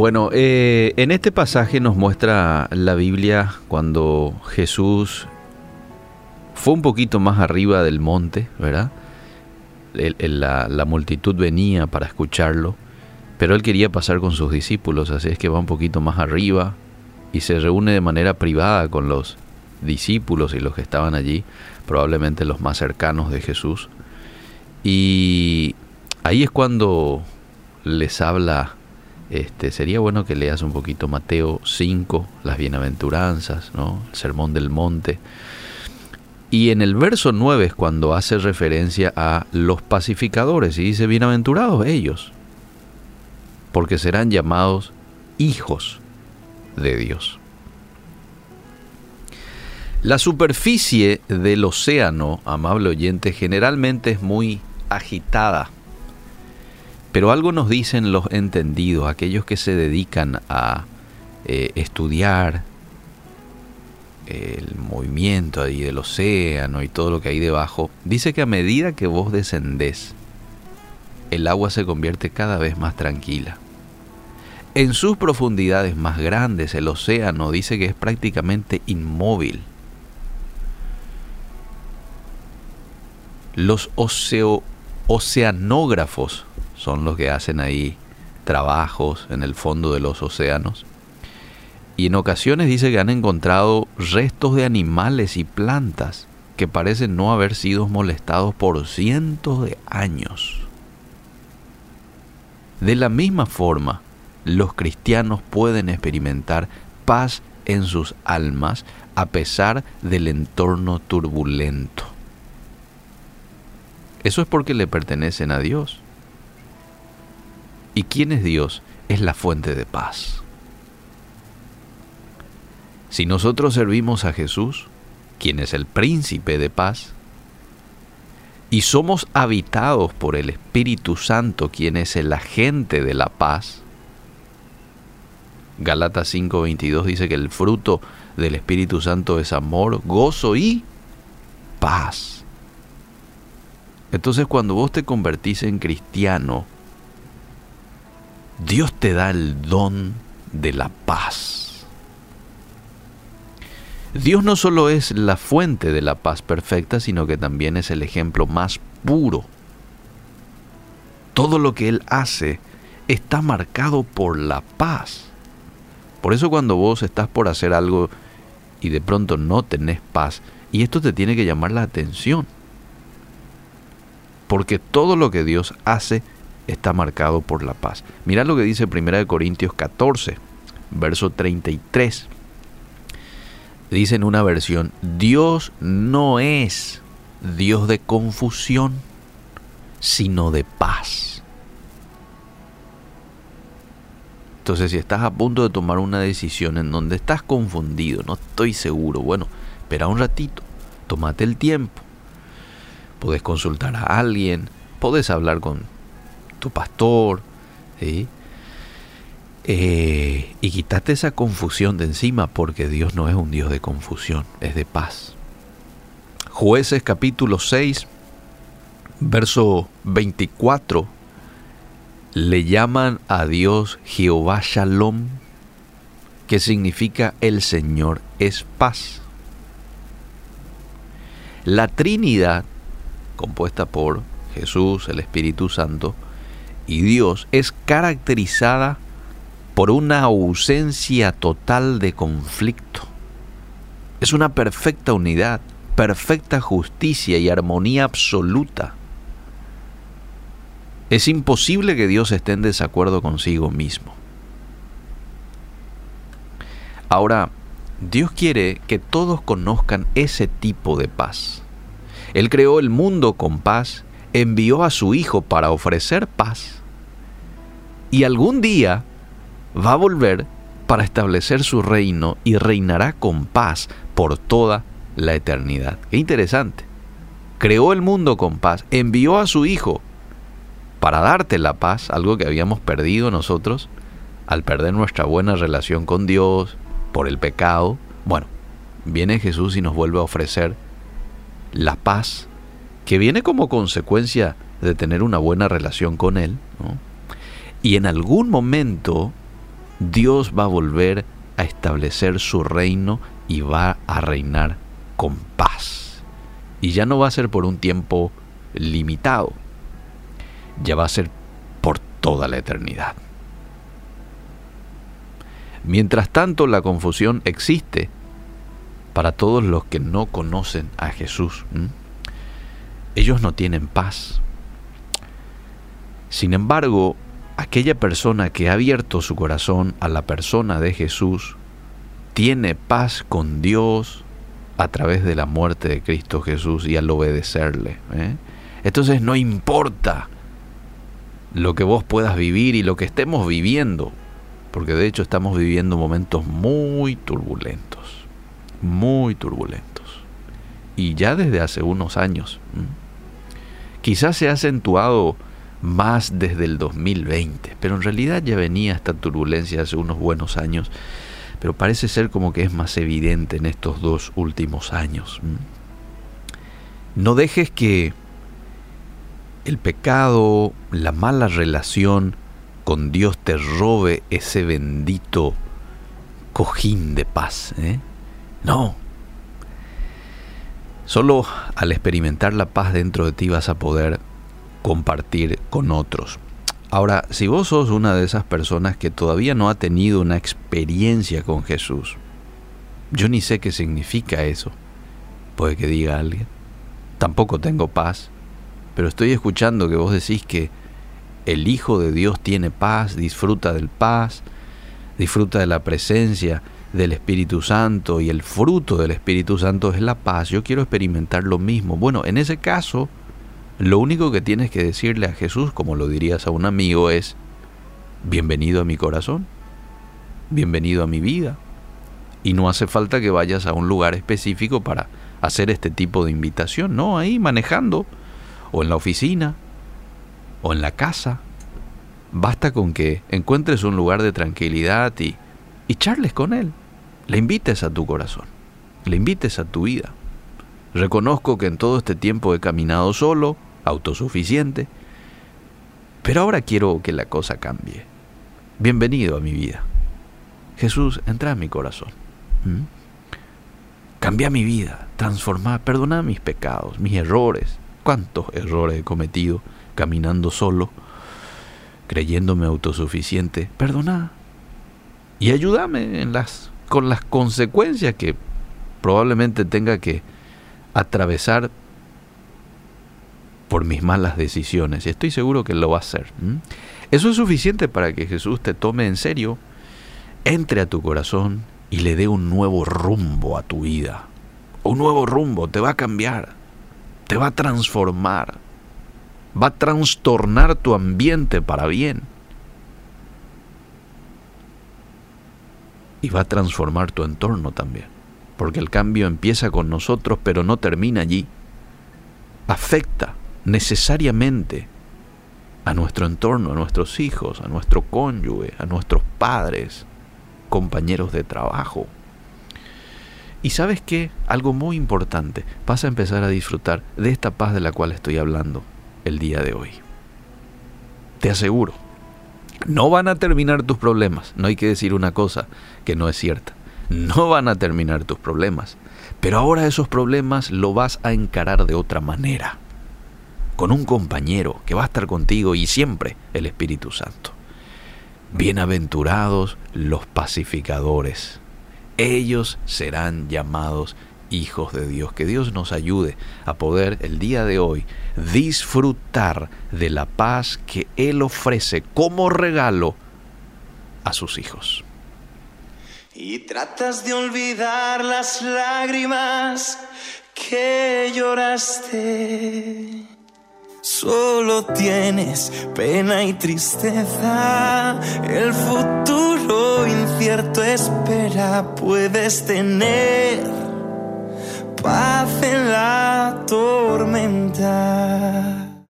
Bueno, eh, en este pasaje nos muestra la Biblia cuando Jesús fue un poquito más arriba del monte, ¿verdad? la, la, multitud venía para escucharlo, pero él quería pasar con sus discípulos, así es que va un poquito más arriba y se reúne de manera privada con los discípulos y los que estaban allí, probablemente los más cercanos de Jesús. Y ahí es cuando les habla este, sería bueno que leas un poquito Mateo 5, las bienaventuranzas, ¿no? el sermón del monte. Y en el verso 9 es cuando hace referencia a los pacificadores y dice, bienaventurados ellos, porque serán llamados hijos de Dios. La superficie del océano, amable oyente, generalmente es muy agitada pero algo nos dicen los entendidos, aquellos que se dedican a eh, estudiar el movimiento ahí del océano y todo lo que hay debajo. Dice que a medida que vos descendés, el agua se convierte cada vez más tranquila. En sus profundidades más grandes, el océano dice que es prácticamente inmóvil. Los oceanógrafos son los que hacen ahí trabajos en el fondo de los océanos. Y en ocasiones dice que han encontrado restos de animales y plantas que parecen no haber sido molestados por cientos de años. De la misma forma, los cristianos pueden experimentar paz en sus almas a pesar del entorno turbulento. Eso es porque le pertenecen a Dios. ¿Y quién es Dios? Es la fuente de paz. Si nosotros servimos a Jesús, quien es el príncipe de paz, y somos habitados por el Espíritu Santo, quien es el agente de la paz, Galatas 5:22 dice que el fruto del Espíritu Santo es amor, gozo y paz. Entonces cuando vos te convertís en cristiano, Dios te da el don de la paz. Dios no solo es la fuente de la paz perfecta, sino que también es el ejemplo más puro. Todo lo que Él hace está marcado por la paz. Por eso cuando vos estás por hacer algo y de pronto no tenés paz, y esto te tiene que llamar la atención. Porque todo lo que Dios hace está marcado por la paz. Mira lo que dice 1 Corintios 14, verso 33. Dice en una versión, Dios no es Dios de confusión, sino de paz. Entonces, si estás a punto de tomar una decisión en donde estás confundido, no estoy seguro, bueno, espera un ratito, tómate el tiempo. Puedes consultar a alguien, puedes hablar con tu pastor, eh, y quítate esa confusión de encima porque Dios no es un Dios de confusión, es de paz. Jueces capítulo 6, verso 24, le llaman a Dios Jehová Shalom, que significa el Señor es paz. La Trinidad, compuesta por Jesús, el Espíritu Santo, y Dios es caracterizada por una ausencia total de conflicto. Es una perfecta unidad, perfecta justicia y armonía absoluta. Es imposible que Dios esté en desacuerdo consigo mismo. Ahora, Dios quiere que todos conozcan ese tipo de paz. Él creó el mundo con paz, envió a su Hijo para ofrecer paz y algún día va a volver para establecer su reino y reinará con paz por toda la eternidad. Qué interesante. Creó el mundo con paz, envió a su Hijo para darte la paz, algo que habíamos perdido nosotros al perder nuestra buena relación con Dios por el pecado. Bueno, viene Jesús y nos vuelve a ofrecer la paz que viene como consecuencia de tener una buena relación con Él. Y en algún momento Dios va a volver a establecer su reino y va a reinar con paz. Y ya no va a ser por un tiempo limitado, ya va a ser por toda la eternidad. Mientras tanto, la confusión existe para todos los que no conocen a Jesús. Ellos no tienen paz. Sin embargo, aquella persona que ha abierto su corazón a la persona de Jesús tiene paz con Dios a través de la muerte de Cristo Jesús y al obedecerle. ¿eh? Entonces no importa lo que vos puedas vivir y lo que estemos viviendo, porque de hecho estamos viviendo momentos muy turbulentos, muy turbulentos. Y ya desde hace unos años. Quizás se ha acentuado más desde el 2020, pero en realidad ya venía esta turbulencia hace unos buenos años, pero parece ser como que es más evidente en estos dos últimos años. No dejes que el pecado, la mala relación con Dios te robe ese bendito cojín de paz. ¿eh? No. Solo al experimentar la paz dentro de ti vas a poder compartir con otros. Ahora, si vos sos una de esas personas que todavía no ha tenido una experiencia con Jesús, yo ni sé qué significa eso. Puede que diga alguien. Tampoco tengo paz, pero estoy escuchando que vos decís que el Hijo de Dios tiene paz, disfruta del paz, disfruta de la presencia del Espíritu Santo y el fruto del Espíritu Santo es la paz. Yo quiero experimentar lo mismo. Bueno, en ese caso, lo único que tienes que decirle a Jesús, como lo dirías a un amigo, es, bienvenido a mi corazón, bienvenido a mi vida. Y no hace falta que vayas a un lugar específico para hacer este tipo de invitación, no, ahí manejando, o en la oficina, o en la casa. Basta con que encuentres un lugar de tranquilidad y, y charles con Él. Le invites a tu corazón, le invites a tu vida. Reconozco que en todo este tiempo he caminado solo, autosuficiente. Pero ahora quiero que la cosa cambie. Bienvenido a mi vida. Jesús, entra en mi corazón. ¿Mm? Cambia mi vida, transforma, perdona mis pecados, mis errores. ¿Cuántos errores he cometido caminando solo, creyéndome autosuficiente? Perdona. Y ayúdame en las, con las consecuencias que probablemente tenga que atravesar por mis malas decisiones. Y estoy seguro que lo va a hacer. Eso es suficiente para que Jesús te tome en serio, entre a tu corazón y le dé un nuevo rumbo a tu vida. Un nuevo rumbo, te va a cambiar, te va a transformar, va a trastornar tu ambiente para bien. Y va a transformar tu entorno también. Porque el cambio empieza con nosotros, pero no termina allí. Afecta necesariamente a nuestro entorno, a nuestros hijos, a nuestro cónyuge, a nuestros padres, compañeros de trabajo. Y sabes qué, algo muy importante, vas a empezar a disfrutar de esta paz de la cual estoy hablando el día de hoy. Te aseguro, no van a terminar tus problemas, no hay que decir una cosa que no es cierta, no van a terminar tus problemas, pero ahora esos problemas lo vas a encarar de otra manera con un compañero que va a estar contigo y siempre el Espíritu Santo. Bienaventurados los pacificadores. Ellos serán llamados hijos de Dios. Que Dios nos ayude a poder el día de hoy disfrutar de la paz que Él ofrece como regalo a sus hijos. Y tratas de olvidar las lágrimas que lloraste Solo tienes pena y tristeza, el futuro incierto espera, puedes tener paz la tormenta.